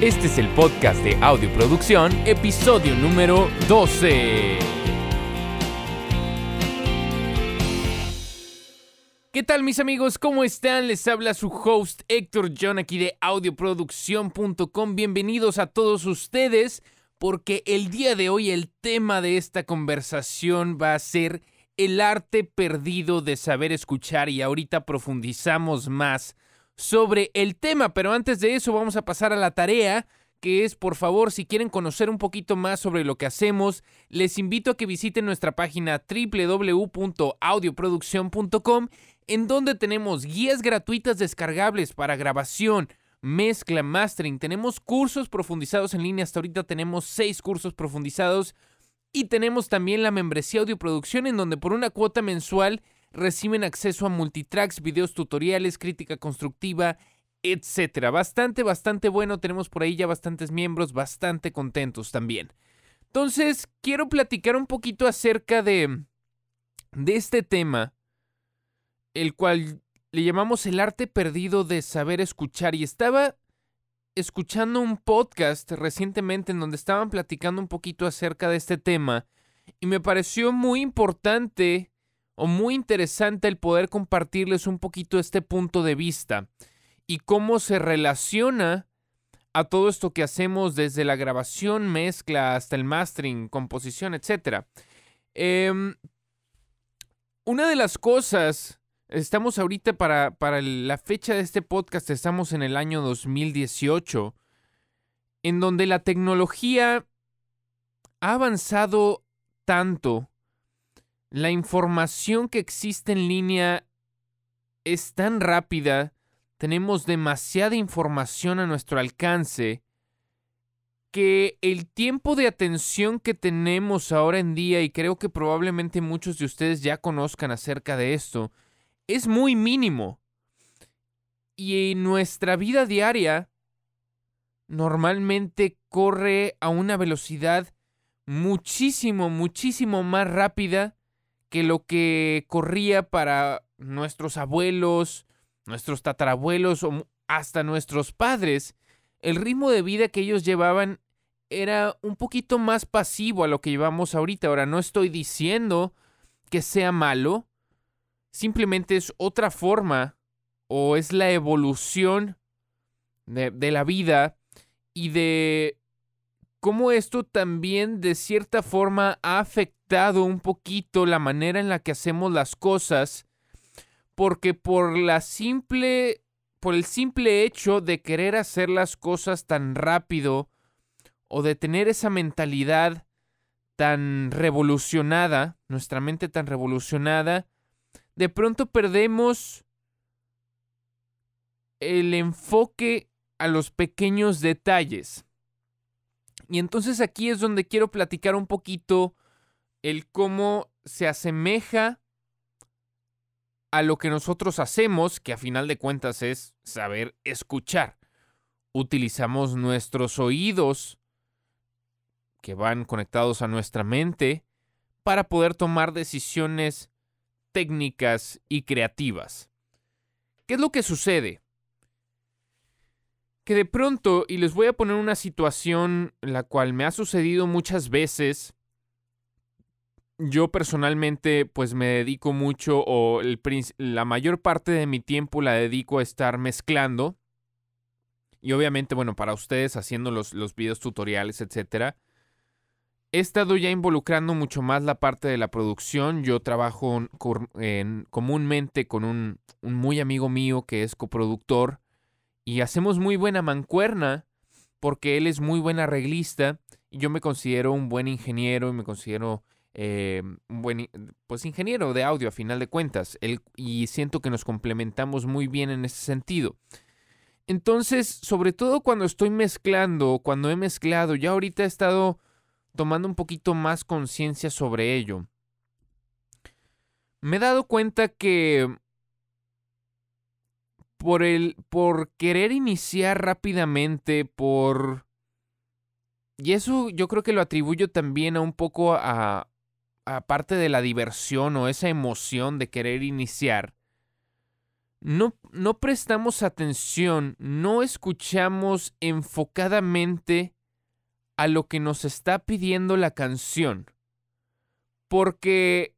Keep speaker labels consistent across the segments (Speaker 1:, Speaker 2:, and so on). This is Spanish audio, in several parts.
Speaker 1: Este es el podcast de Audioproducción, episodio número 12. ¿Qué tal mis amigos? ¿Cómo están? Les habla su host Héctor John aquí de audioproducción.com. Bienvenidos a todos ustedes porque el día de hoy el tema de esta conversación va a ser el arte perdido de saber escuchar y ahorita profundizamos más sobre el tema, pero antes de eso vamos a pasar a la tarea que es, por favor, si quieren conocer un poquito más sobre lo que hacemos, les invito a que visiten nuestra página www.audioproducción.com, en donde tenemos guías gratuitas descargables para grabación, mezcla, mastering. Tenemos cursos profundizados en línea. Hasta ahorita tenemos seis cursos profundizados. Y tenemos también la membresía Audioproducción, en donde por una cuota mensual reciben acceso a multitracks, videos tutoriales, crítica constructiva, etcétera. Bastante, bastante bueno. Tenemos por ahí ya bastantes miembros, bastante contentos también. Entonces, quiero platicar un poquito acerca de, de este tema, el cual le llamamos el arte perdido de saber escuchar. Y estaba escuchando un podcast recientemente en donde estaban platicando un poquito acerca de este tema y me pareció muy importante muy interesante el poder compartirles un poquito este punto de vista y cómo se relaciona a todo esto que hacemos desde la grabación, mezcla hasta el mastering, composición, etc. Em, una de las cosas Estamos ahorita para, para la fecha de este podcast, estamos en el año 2018, en donde la tecnología ha avanzado tanto, la información que existe en línea es tan rápida, tenemos demasiada información a nuestro alcance, que el tiempo de atención que tenemos ahora en día, y creo que probablemente muchos de ustedes ya conozcan acerca de esto, es muy mínimo. Y en nuestra vida diaria normalmente corre a una velocidad muchísimo, muchísimo más rápida que lo que corría para nuestros abuelos, nuestros tatarabuelos o hasta nuestros padres. El ritmo de vida que ellos llevaban era un poquito más pasivo a lo que llevamos ahorita. Ahora, no estoy diciendo que sea malo, simplemente es otra forma o es la evolución de, la vida y de cómo esto también de cierta forma ha afectado un poquito la manera en la que hacemos las cosas porque por la simple por el simple hecho de querer hacer las cosas tan rápido o de tener esa mentalidad tan revolucionada, nuestra mente tan revolucionada, de pronto perdemos el enfoque a los pequeños detalles. Y entonces aquí es donde quiero platicar un poquito el cómo se asemeja a lo que nosotros hacemos, que a final de cuentas es saber escuchar. Utilizamos nuestros oídos que van conectados a nuestra mente para poder tomar decisiones técnicas y creativas. ¿Qué es lo que sucede? Que de pronto, y les voy a poner una situación la cual me ha sucedido muchas veces, yo personalmente pues me dedico mucho o la mayor parte de mi tiempo la dedico a estar mezclando. Y obviamente, bueno, para ustedes haciendo los, los videos tutoriales, etcétera he estado ya involucrando mucho más la parte de la producción. Yo trabajo comúnmente con un, muy amigo mío que es coproductor y hacemos muy buena mancuerna porque él es muy buen arreglista y yo me considero un buen ingeniero y me considero eh, buen pues ingeniero de audio a final de cuentas y siento que nos complementamos muy bien en ese sentido. Entonces, sobre todo cuando estoy mezclando, cuando he mezclado, ya ahorita he estado tomando un poquito más conciencia sobre ello, me he dado cuenta que por el por querer iniciar rápidamente, por y eso yo creo que lo atribuyo también a un poco a, a parte de la diversión o esa emoción de querer iniciar. no, no prestamos atención, no escuchamos enfocadamente a lo que nos está pidiendo la canción. Porque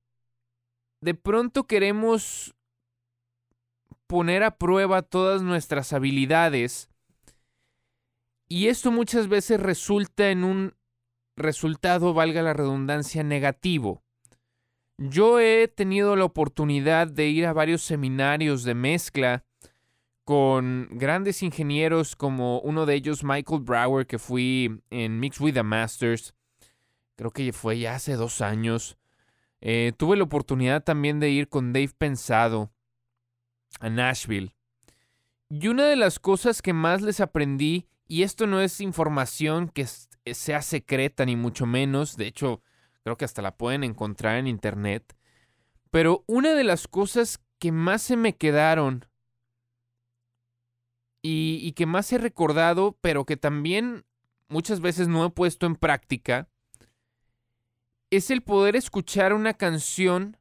Speaker 1: de pronto queremos poner a prueba todas nuestras habilidades y esto muchas veces resulta en un resultado, valga la redundancia, negativo. Yo he tenido la oportunidad de ir a varios seminarios de mezcla con grandes ingenieros como uno de ellos Michael Brower que fui en Mix with the Masters. Creo que fue ya hace dos años. Eh, tuve la oportunidad también de ir con Dave Pensado a Nashville. Y una de las cosas que más les aprendí, y esto no es información que sea secreta ni mucho menos, de hecho creo que hasta la pueden encontrar en internet, pero una de las cosas que más se me quedaron y, que más he recordado, pero que también muchas veces no he puesto en práctica, es el poder escuchar una canción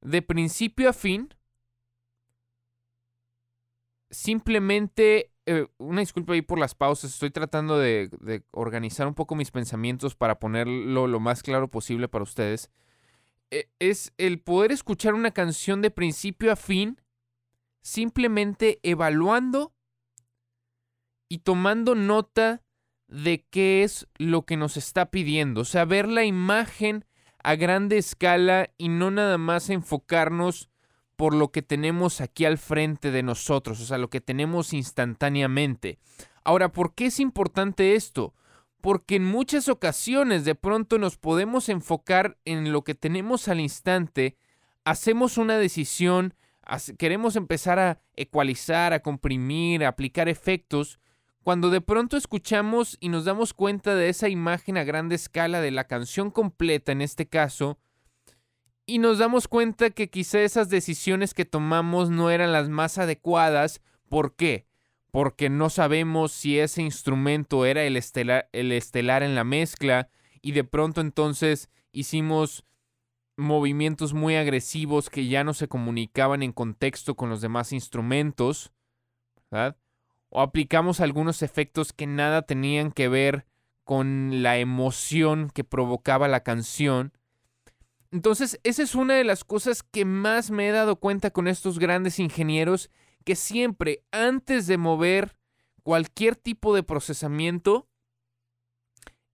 Speaker 1: de principio a fin, simplemente, eh, una disculpa ahí por las pausas, estoy tratando de, organizar un poco mis pensamientos para ponerlo lo más claro posible para ustedes, e, es el poder escuchar una canción de principio a fin, simplemente evaluando y tomando nota de qué es lo que nos está pidiendo. O sea, ver la imagen a grande escala y no nada más enfocarnos por lo que tenemos aquí al frente de nosotros, o sea, lo que tenemos instantáneamente. Ahora, ¿por qué es importante esto? Porque en muchas ocasiones de pronto nos podemos enfocar en lo que tenemos al instante, hacemos una decisión, queremos empezar a ecualizar, a comprimir, a aplicar efectos, cuando de pronto escuchamos y nos damos cuenta de esa imagen a grande escala de la canción completa en este caso, y nos damos cuenta que quizá esas decisiones que tomamos no eran las más adecuadas. ¿Por qué? Porque no sabemos si ese instrumento era el estelar, el estelar en la mezcla y de pronto entonces hicimos movimientos muy agresivos que ya no se comunicaban en contexto con los demás instrumentos, ¿verdad? o aplicamos algunos efectos que nada tenían que ver con la emoción que provocaba la canción. Entonces, esa es una de las cosas que más me he dado cuenta con estos grandes ingenieros, que siempre antes de mover cualquier tipo de procesamiento,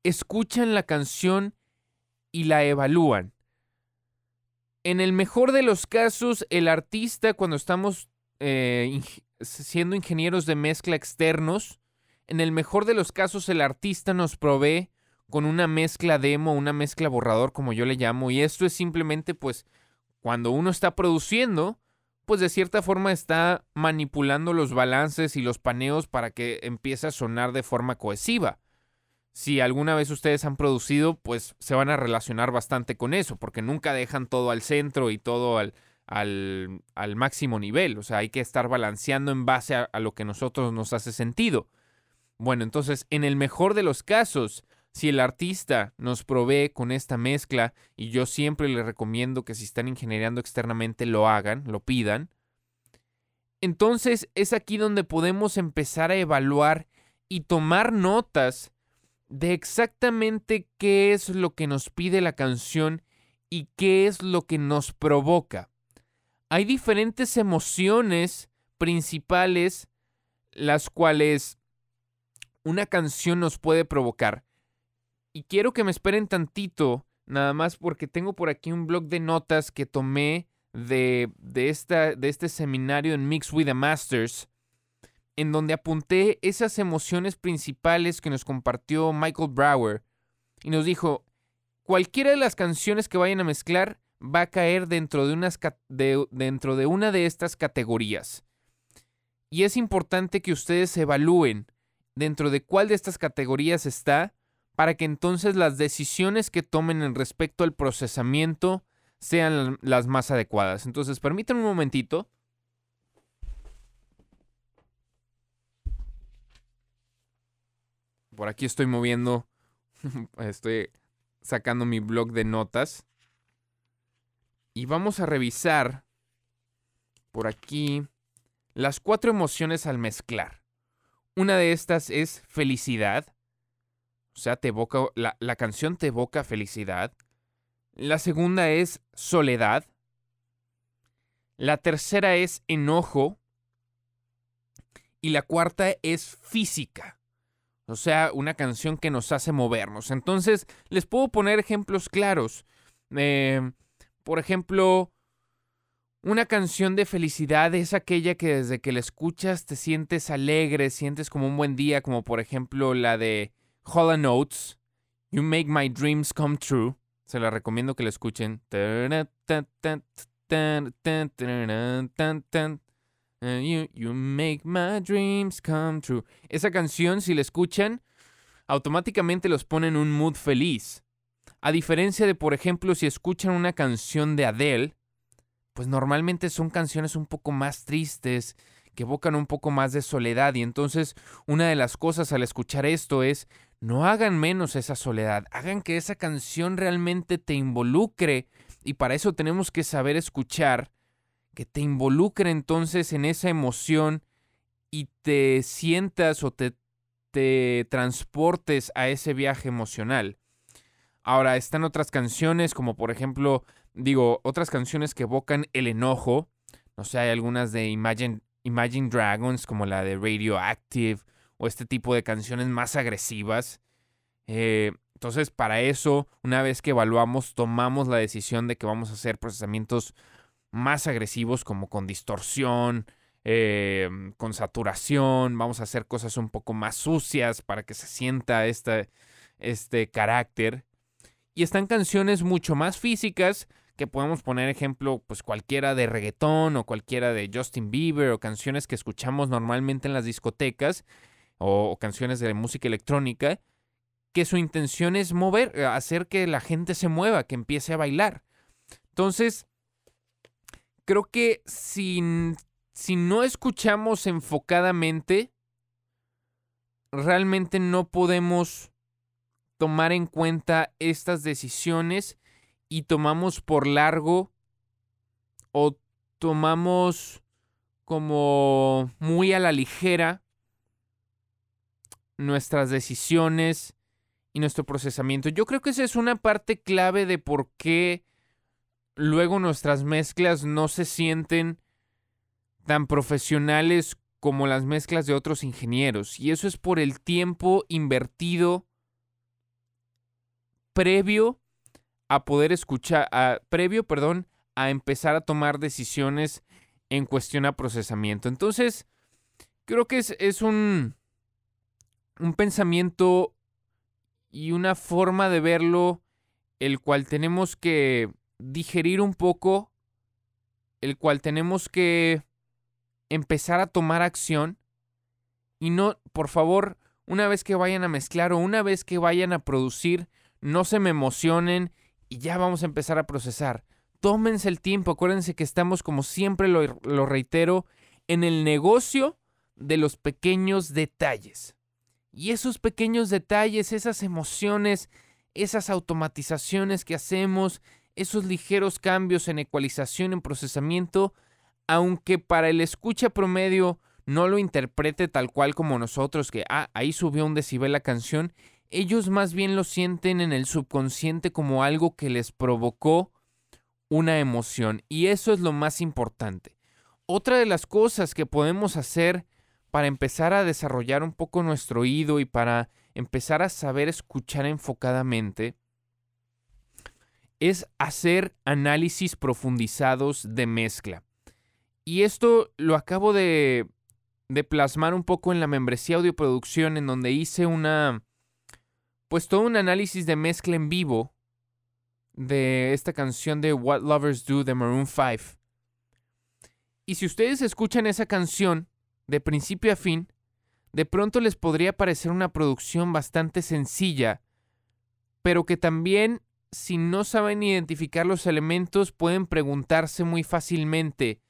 Speaker 1: escuchan la canción y la evalúan. En el mejor de los casos, el artista, cuando estamos eh, siendo ingenieros de mezcla externos, en el mejor de los casos el artista nos provee con una mezcla demo, una mezcla borrador como yo le llamo, y esto es simplemente pues cuando uno está produciendo, pues de cierta forma está manipulando los balances y los paneos para que empiece a sonar de forma cohesiva. Si alguna vez ustedes han producido, pues se van a relacionar bastante con eso, porque nunca dejan todo al centro y todo al, al, máximo nivel. O sea, hay que estar balanceando en base a, a lo que nosotros nos hace sentido. Bueno, entonces, en el mejor de los casos, si el artista nos provee con esta mezcla, y yo siempre le recomiendo que si están ingeniando externamente lo hagan, lo pidan, entonces es aquí donde podemos empezar a evaluar y tomar notas de exactamente qué es lo que nos pide la canción y qué es lo que nos provoca hay diferentes emociones principales las cuales una canción nos puede provocar. Y quiero que me esperen tantito, nada más porque tengo por aquí un blog de notas que tomé de, de, esta, de este seminario en Mix with the Masters, en donde apunté esas emociones principales que nos compartió Michael Brower. Y nos dijo, cualquiera de las canciones que vayan a mezclar, va a caer dentro de, unas, dentro de una de estas categorías. Y es importante que ustedes evalúen dentro de cuál de estas categorías está para que entonces las decisiones que tomen en respecto al procesamiento sean las más adecuadas. Entonces, permítanme un momentito. Por aquí estoy moviendo, estoy sacando mi blog de notas. Y vamos a revisar por aquí las cuatro emociones al mezclar. Una de estas es felicidad. O sea, te evoca, la, la canción te evoca felicidad. La segunda es soledad. La tercera es enojo. Y la cuarta es física. O sea, una canción que nos hace movernos. Entonces, les puedo poner ejemplos claros. Eh, por ejemplo, una canción de felicidad es aquella que desde que la escuchas te sientes alegre, sientes como un buen día, como por ejemplo la de Hollow Notes, You Make My Dreams Come True. Se la recomiendo que la escuchen. You, you make my dreams come true. Esa canción, si la escuchan, automáticamente los pone en un mood feliz. A diferencia de, por ejemplo, si escuchan una canción de Adele, pues normalmente son canciones un poco más tristes, que evocan un poco más de soledad. Y entonces una de las cosas al escuchar esto es, no hagan menos esa soledad, hagan que esa canción realmente te involucre. Y para eso tenemos que saber escuchar, que te involucre entonces en esa emoción y te sientas o te, te transportes a ese viaje emocional. Ahora, están otras canciones como por ejemplo digo, otras canciones que evocan el enojo. No sé, hay algunas de Imagine, Imagine Dragons, como la de Radioactive, o este tipo de canciones más agresivas. Eh, entonces, para eso, una vez que evaluamos, tomamos la decisión de que vamos a hacer procesamientos más agresivos, como con distorsión, eh, con saturación. Vamos a hacer cosas un poco más sucias para que se sienta este, este carácter. Y están canciones mucho más físicas que podemos poner ejemplo, pues cualquiera de reggaetón o cualquiera de Justin Bieber o canciones que escuchamos normalmente en las discotecas o, canciones de música electrónica, que su intención es mover, eh, hacer que la gente se mueva, que empiece a bailar. Entonces, creo que si, si no escuchamos enfocadamente, realmente no podemos tomar en cuenta estas decisiones y tomamos por largo o tomamos como muy a la ligera nuestras decisiones y nuestro procesamiento. Yo creo que esa es una parte clave de por qué luego nuestras mezclas no se sienten tan profesionales como las mezclas de otros ingenieros. Y eso es por el tiempo invertido previo a poder escuchar, previo, perdón, a empezar a tomar decisiones en cuestión a procesamiento. Entonces, creo que es, es un, un pensamiento y una forma de verlo el cual tenemos que digerir un poco, el cual tenemos que empezar a tomar acción y no, por favor, una vez que vayan a mezclar o una vez que vayan a producir, no se me emocionen y ya vamos a empezar a procesar. Tómense el tiempo, acuérdense que estamos, como siempre lo, lo reitero, en el negocio de los pequeños detalles. Y esos pequeños detalles, esas emociones, esas automatizaciones que hacemos, esos ligeros cambios en ecualización, en procesamiento, aunque para el escucha promedio no lo interprete tal cual como nosotros, que ah, ahí subió un decibel la canción, ellos más bien lo sienten en el subconsciente como algo que les provocó una emoción y eso es lo más importante. Otra de las cosas que podemos hacer para empezar a desarrollar un poco nuestro oído y para empezar a saber escuchar enfocadamente es hacer análisis profundizados de mezcla. Y esto lo acabo de, de plasmar un poco en la membresía audioproducción en donde hice una, pues todo un análisis de mezcla en vivo de esta canción de What Lovers Do de Maroon 5. Y si ustedes escuchan esa canción de principio a fin, de pronto les podría parecer una producción bastante sencilla, pero que también, si no saben identificar los elementos, pueden preguntarse muy fácilmente,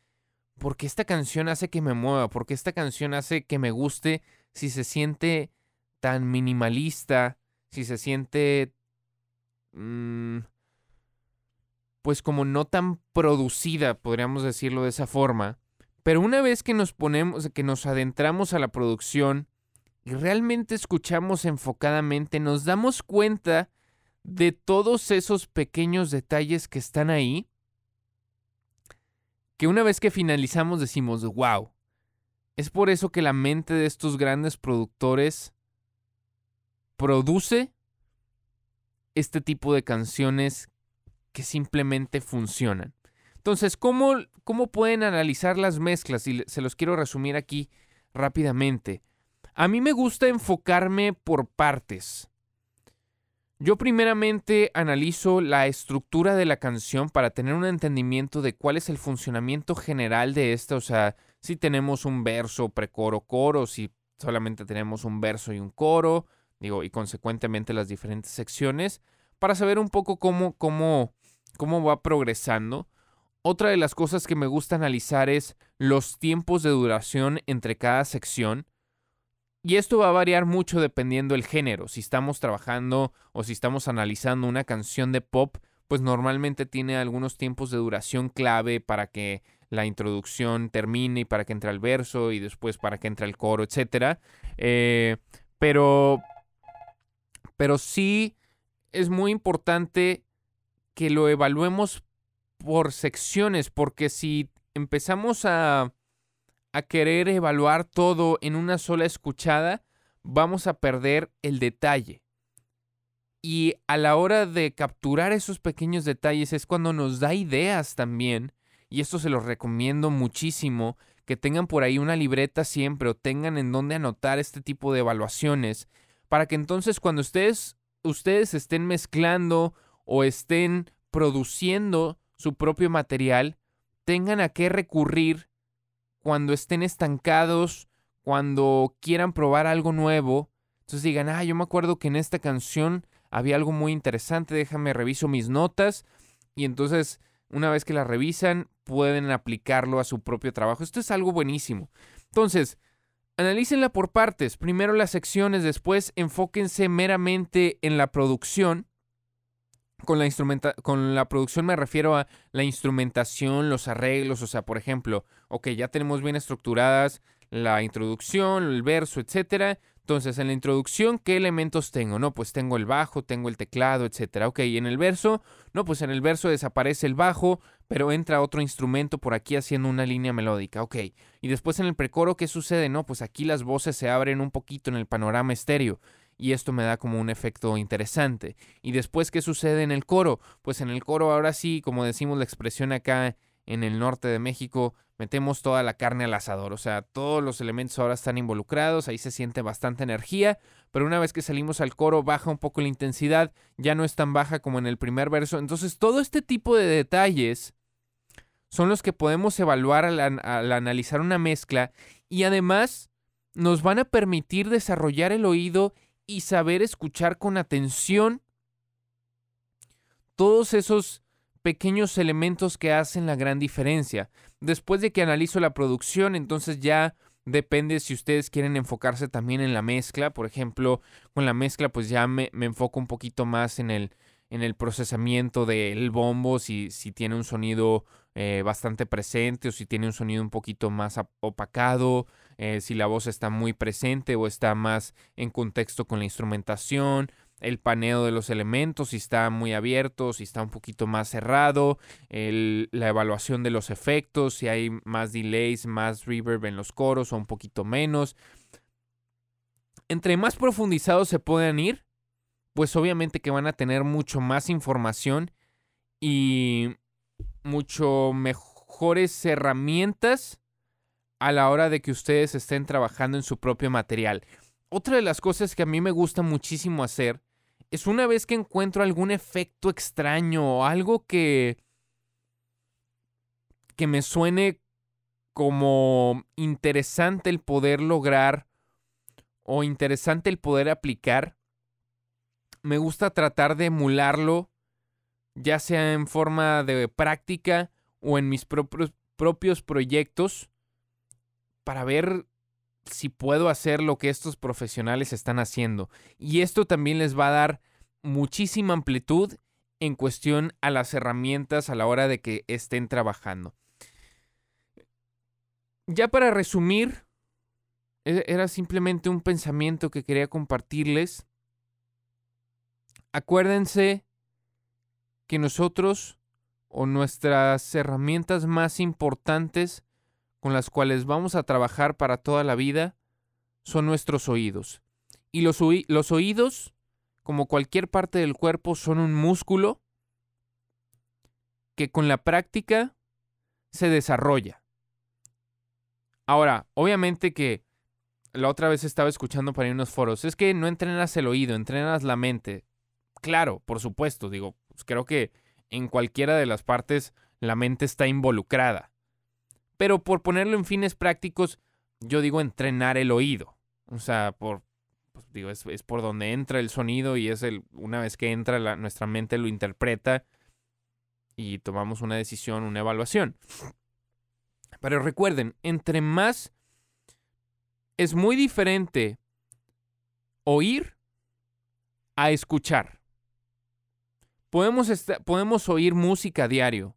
Speaker 1: ¿por qué esta canción hace que me mueva? ¿Por qué esta canción hace que me guste si se siente tan minimalista? si se siente, mm, pues como no tan producida, podríamos decirlo de esa forma, Pero una vez que nos ponemos, que nos adentramos a la producción y realmente escuchamos enfocadamente, nos damos cuenta de todos esos pequeños detalles que están ahí, que una vez que finalizamos decimos, wow. Es por eso que la mente de estos grandes productores produce este tipo de canciones que simplemente funcionan. Entonces, ¿cómo, ¿cómo pueden analizar las mezclas? Y se los quiero resumir aquí rápidamente. A mí me gusta enfocarme por partes. Yo primeramente analizo la estructura de la canción para tener un entendimiento de cuál es el funcionamiento general de esta, o sea, si tenemos un verso, precoro, coro, si solamente tenemos un verso y un coro, digo, y consecuentemente las diferentes secciones, para saber un poco cómo, cómo, cómo va progresando. Otra de las cosas que me gusta analizar es los tiempos de duración entre cada sección. Y esto va a variar mucho dependiendo del género. Si estamos trabajando o si estamos analizando una canción de pop, pues normalmente tiene algunos tiempos de duración clave para que la introducción termine y para que entre el verso y después para que entre el coro, etc. Eh, pero, pero sí es muy importante que lo evaluemos por secciones, porque si empezamos a, a querer evaluar todo en una sola escuchada, vamos a perder el detalle. Y a la hora de capturar esos pequeños detalles es cuando nos da ideas también, y esto se los recomiendo muchísimo, que tengan por ahí una libreta siempre o tengan en donde anotar este tipo de evaluaciones, para que entonces cuando ustedes, ustedes estén mezclando o estén produciendo su propio material, tengan a qué recurrir cuando estén estancados, cuando quieran probar algo nuevo. Entonces digan, ah, yo me acuerdo que en esta canción había algo muy interesante, déjame reviso mis notas. Y entonces, una vez que la revisan, pueden aplicarlo a su propio trabajo. Esto es algo buenísimo. Entonces, analícenla por partes. Primero las secciones, después enfóquense meramente en la producción con la, con la producción me refiero a la instrumentación, los arreglos, o sea, por ejemplo, ok, ya tenemos bien estructuradas la introducción, el verso, etcétera. Entonces, en la introducción, ¿qué elementos tengo? No, pues tengo el bajo, tengo el teclado, etcétera. Ok, y en el verso, no, pues en el verso desaparece el bajo, pero entra otro instrumento por aquí haciendo una línea melódica. Ok, y después en el precoro, ¿qué sucede? No, pues aquí las voces se abren un poquito en el panorama estéreo y esto me da como un efecto interesante. Y después, ¿qué sucede en el coro? Pues en el coro ahora sí, como decimos la expresión acá en el norte de México, metemos toda la carne al asador, o sea, todos los elementos ahora están involucrados, ahí se siente bastante energía, pero una vez que salimos al coro baja un poco la intensidad, ya no es tan baja como en el primer verso, entonces todo este tipo de detalles son los que podemos evaluar al, al analizar una mezcla y además nos van a permitir desarrollar el oído y saber escuchar con atención todos esos pequeños elementos que hacen la gran diferencia. Después de que analizo la producción, entonces ya depende si ustedes quieren enfocarse también en la mezcla. Por ejemplo, con la mezcla pues ya me, enfoco un poquito más en el, en el procesamiento del bombo, si, si tiene un sonido eh, bastante presente o si tiene un sonido un poquito más opacado, eh, si la voz está muy presente o está más en contexto con la instrumentación, el paneo de los elementos, si está muy abierto, si está un poquito más cerrado, la evaluación de los efectos, si hay más delays, más reverb en los coros o un poquito menos. Entre más profundizados se puedan ir, pues obviamente que van a tener mucho más información y mucho mejores herramientas a la hora de que ustedes estén trabajando en su propio material. Otra de las cosas que a mí me gusta muchísimo hacer es una vez que encuentro algún efecto extraño o algo que que me suene como interesante el poder lograr o interesante el poder aplicar, me gusta tratar de emularlo, ya sea en forma de práctica o en mis propios, propios proyectos, para ver si puedo hacer lo que estos profesionales están haciendo. Y esto también les va a dar muchísima amplitud en cuestión a las herramientas a la hora de que estén trabajando. ya para resumir, e-, era simplemente un pensamiento que quería compartirles. Acuérdense que nosotros o nuestras herramientas más importantes con las cuales vamos a trabajar para toda la vida son nuestros oídos. Y los, los oídos, como cualquier parte del cuerpo, son un músculo que con la práctica se desarrolla. Ahora, obviamente que la otra vez estaba escuchando para unos foros, es que no entrenas el oído, entrenas la mente. Claro, por supuesto, digo, pues creo que en cualquiera de las partes la mente está involucrada. Pero por ponerlo en fines prácticos, yo digo entrenar el oído. O sea, por, pues digo, es, por donde entra el sonido y es el, una vez que entra nuestra mente lo interpreta y tomamos una decisión, una evaluación. Pero recuerden, entre más es muy diferente oír a escuchar. Podemos, podemos oír música a diario,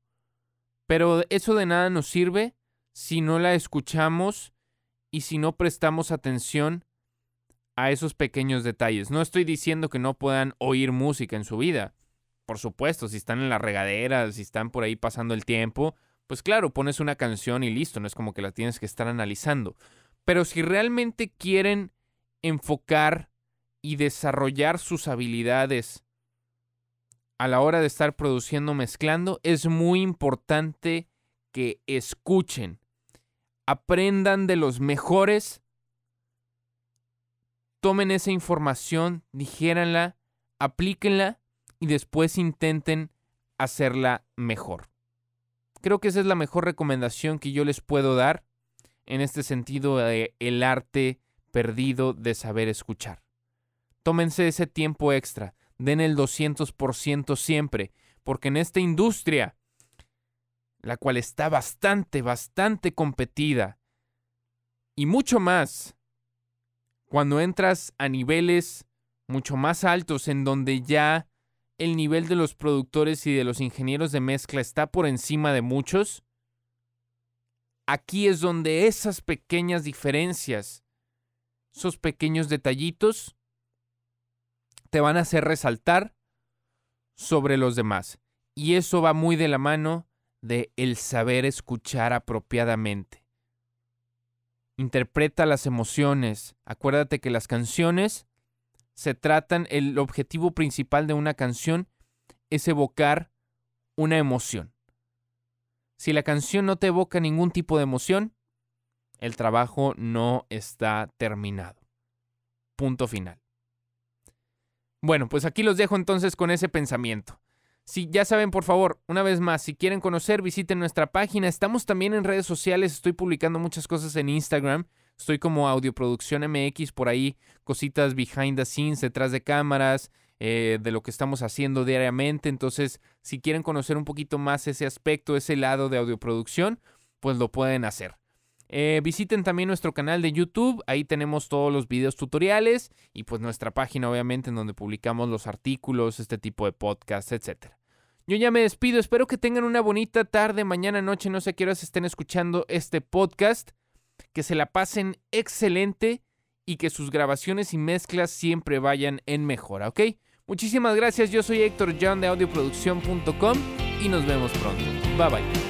Speaker 1: pero eso de nada nos sirve si no la escuchamos y si no prestamos atención a esos pequeños detalles. No estoy diciendo que no puedan oír música en su vida. Por supuesto, si están en la regadera, si están por ahí pasando el tiempo, pues claro, pones una canción y listo, no es como que la tienes que estar analizando. Pero si realmente quieren enfocar y desarrollar sus habilidades a la hora de estar produciendo mezclando, es muy importante que escuchen, aprendan de los mejores, tomen esa información, dijéranla, aplíquenla y después intenten hacerla mejor. Creo que esa es la mejor recomendación que yo les puedo dar en este sentido de el arte perdido de saber escuchar. Tómense ese tiempo extra, den el 200% siempre, porque en esta industria, la cual está bastante, bastante competida, y mucho más, cuando entras a niveles mucho más altos en donde ya el nivel de los productores y de los ingenieros de mezcla está por encima de muchos, Aquí es donde esas pequeñas diferencias, esos pequeños detallitos, te van a hacer resaltar sobre los demás. Y eso va muy de la mano de el saber escuchar apropiadamente. Interpreta las emociones. Acuérdate que las canciones se tratan, el objetivo principal de una canción es evocar una emoción. Si la canción no te evoca ningún tipo de emoción, el trabajo no está terminado. Punto final. Bueno, pues aquí los dejo entonces con ese pensamiento. Si ya saben, por favor, una vez más, si quieren conocer, visiten nuestra página. Estamos también en redes sociales, estoy publicando muchas cosas en Instagram. Estoy como Audioproducción MX, por ahí cositas behind the scenes, detrás de cámaras, eh, de lo que estamos haciendo diariamente. Entonces, si quieren conocer un poquito más ese aspecto, ese lado de audioproducción, pues lo pueden hacer. Eh, visiten también nuestro canal de YouTube, ahí tenemos todos los videos tutoriales y pues nuestra página obviamente en donde publicamos los artículos, este tipo de podcasts, etc. Yo ya me despido, espero que tengan una bonita tarde, mañana, noche, no sé qué horas estén escuchando este podcast, que se la pasen excelente y que sus grabaciones y mezclas siempre vayan en mejora, ¿ok? Muchísimas gracias, yo soy Héctor John de audioproducción.com y nos vemos pronto. Bye bye.